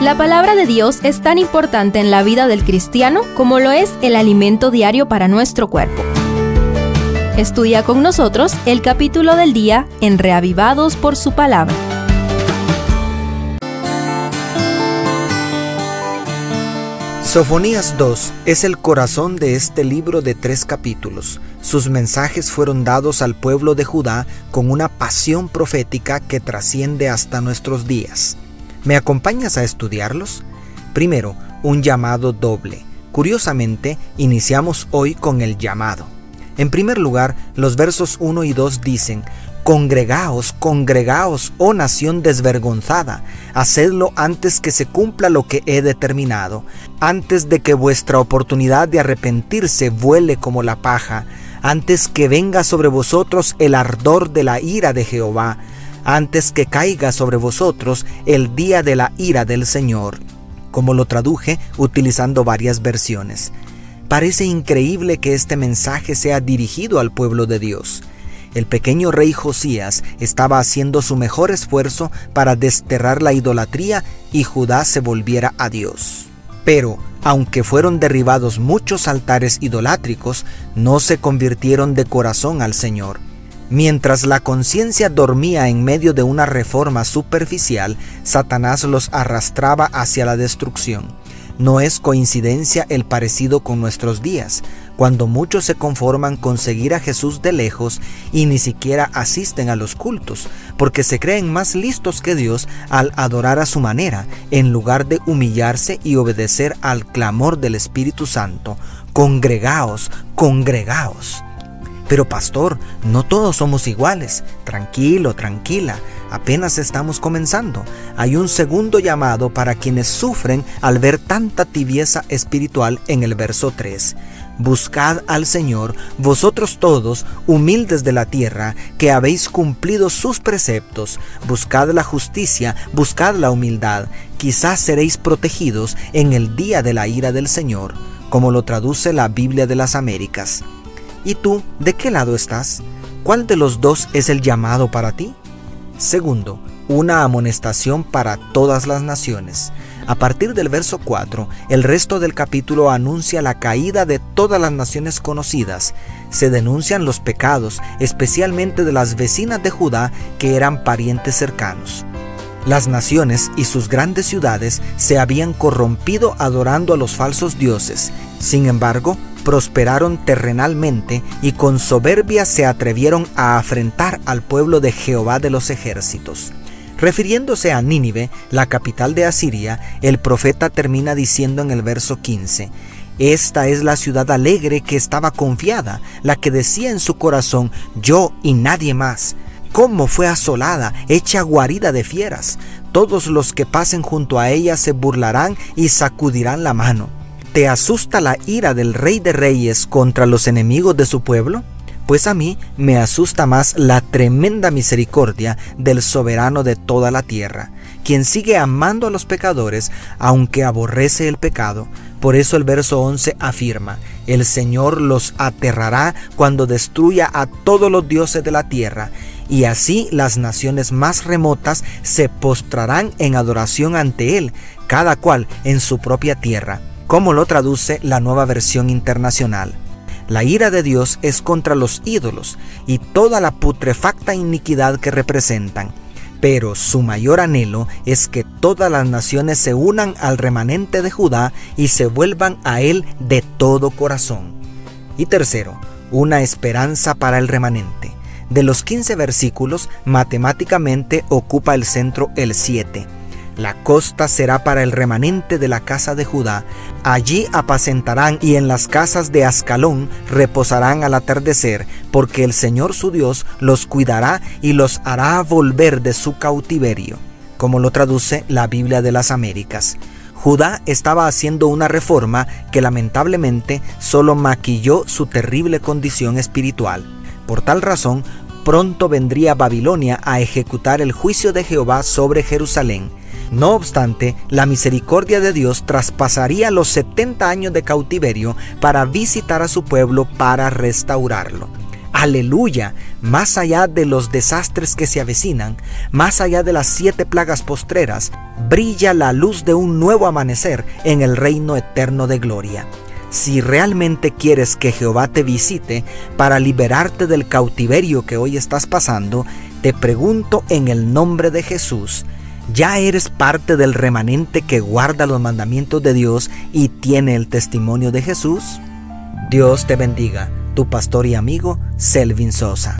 La palabra de Dios es tan importante en la vida del cristiano como lo es el alimento diario para nuestro cuerpo. Estudia con nosotros el capítulo del día en Reavivados por su palabra. Sofonías 2 es el corazón de este libro de tres capítulos. Sus mensajes fueron dados al pueblo de Judá con una pasión profética que trasciende hasta nuestros días. ¿Me acompañas a estudiarlos? Primero, un llamado doble. Curiosamente, iniciamos hoy con el llamado. En primer lugar, los versos 1 y 2 dicen, Congregaos, congregaos, oh nación desvergonzada, hacedlo antes que se cumpla lo que he determinado, antes de que vuestra oportunidad de arrepentirse vuele como la paja, antes que venga sobre vosotros el ardor de la ira de Jehová, antes que caiga sobre vosotros el día de la ira del Señor, como lo traduje utilizando varias versiones. Parece increíble que este mensaje sea dirigido al pueblo de Dios. El pequeño rey Josías estaba haciendo su mejor esfuerzo para desterrar la idolatría y Judá se volviera a Dios. Pero, aunque fueron derribados muchos altares idolátricos, no se convirtieron de corazón al Señor. Mientras la conciencia dormía en medio de una reforma superficial, Satanás los arrastraba hacia la destrucción. No es coincidencia el parecido con nuestros días, cuando muchos se conforman con seguir a Jesús de lejos y ni siquiera asisten a los cultos, porque se creen más listos que Dios al adorar a su manera, en lugar de humillarse y obedecer al clamor del Espíritu Santo. Congregaos, congregaos. Pero pastor, no todos somos iguales. Tranquilo, tranquila. Apenas estamos comenzando. Hay un segundo llamado para quienes sufren al ver tanta tibieza espiritual en el verso 3. Buscad al Señor, vosotros todos, humildes de la tierra, que habéis cumplido sus preceptos. Buscad la justicia, buscad la humildad. Quizás seréis protegidos en el día de la ira del Señor, como lo traduce la Biblia de las Américas. ¿Y tú, de qué lado estás? ¿Cuál de los dos es el llamado para ti? Segundo, una amonestación para todas las naciones. A partir del verso 4, el resto del capítulo anuncia la caída de todas las naciones conocidas. Se denuncian los pecados, especialmente de las vecinas de Judá que eran parientes cercanos. Las naciones y sus grandes ciudades se habían corrompido adorando a los falsos dioses. Sin embargo, prosperaron terrenalmente y con soberbia se atrevieron a afrentar al pueblo de Jehová de los ejércitos. Refiriéndose a Nínive, la capital de Asiria, el profeta termina diciendo en el verso 15, Esta es la ciudad alegre que estaba confiada, la que decía en su corazón, yo y nadie más. ¿Cómo fue asolada, hecha guarida de fieras? Todos los que pasen junto a ella se burlarán y sacudirán la mano. ¿Te asusta la ira del Rey de Reyes contra los enemigos de su pueblo? Pues a mí me asusta más la tremenda misericordia del soberano de toda la tierra, quien sigue amando a los pecadores aunque aborrece el pecado. Por eso el verso 11 afirma, el Señor los aterrará cuando destruya a todos los dioses de la tierra, y así las naciones más remotas se postrarán en adoración ante Él, cada cual en su propia tierra como lo traduce la nueva versión internacional. La ira de Dios es contra los ídolos y toda la putrefacta iniquidad que representan, pero su mayor anhelo es que todas las naciones se unan al remanente de Judá y se vuelvan a él de todo corazón. Y tercero, una esperanza para el remanente. De los 15 versículos, matemáticamente ocupa el centro el 7 la costa será para el remanente de la casa de Judá. Allí apacentarán y en las casas de Ascalón reposarán al atardecer, porque el Señor su Dios los cuidará y los hará volver de su cautiverio, como lo traduce la Biblia de las Américas. Judá estaba haciendo una reforma que lamentablemente solo maquilló su terrible condición espiritual. Por tal razón, pronto vendría Babilonia a ejecutar el juicio de Jehová sobre Jerusalén no obstante, la misericordia de Dios traspasaría los 70 años de cautiverio para visitar a su pueblo para restaurarlo. Aleluya, más allá de los desastres que se avecinan, más allá de las siete plagas postreras, brilla la luz de un nuevo amanecer en el reino eterno de gloria. Si realmente quieres que Jehová te visite para liberarte del cautiverio que hoy estás pasando, te pregunto en el nombre de Jesús, ¿ya eres parte del remanente que guarda los mandamientos de Dios y tiene el testimonio de Jesús? Dios te bendiga, tu pastor y amigo Selvin Sosa.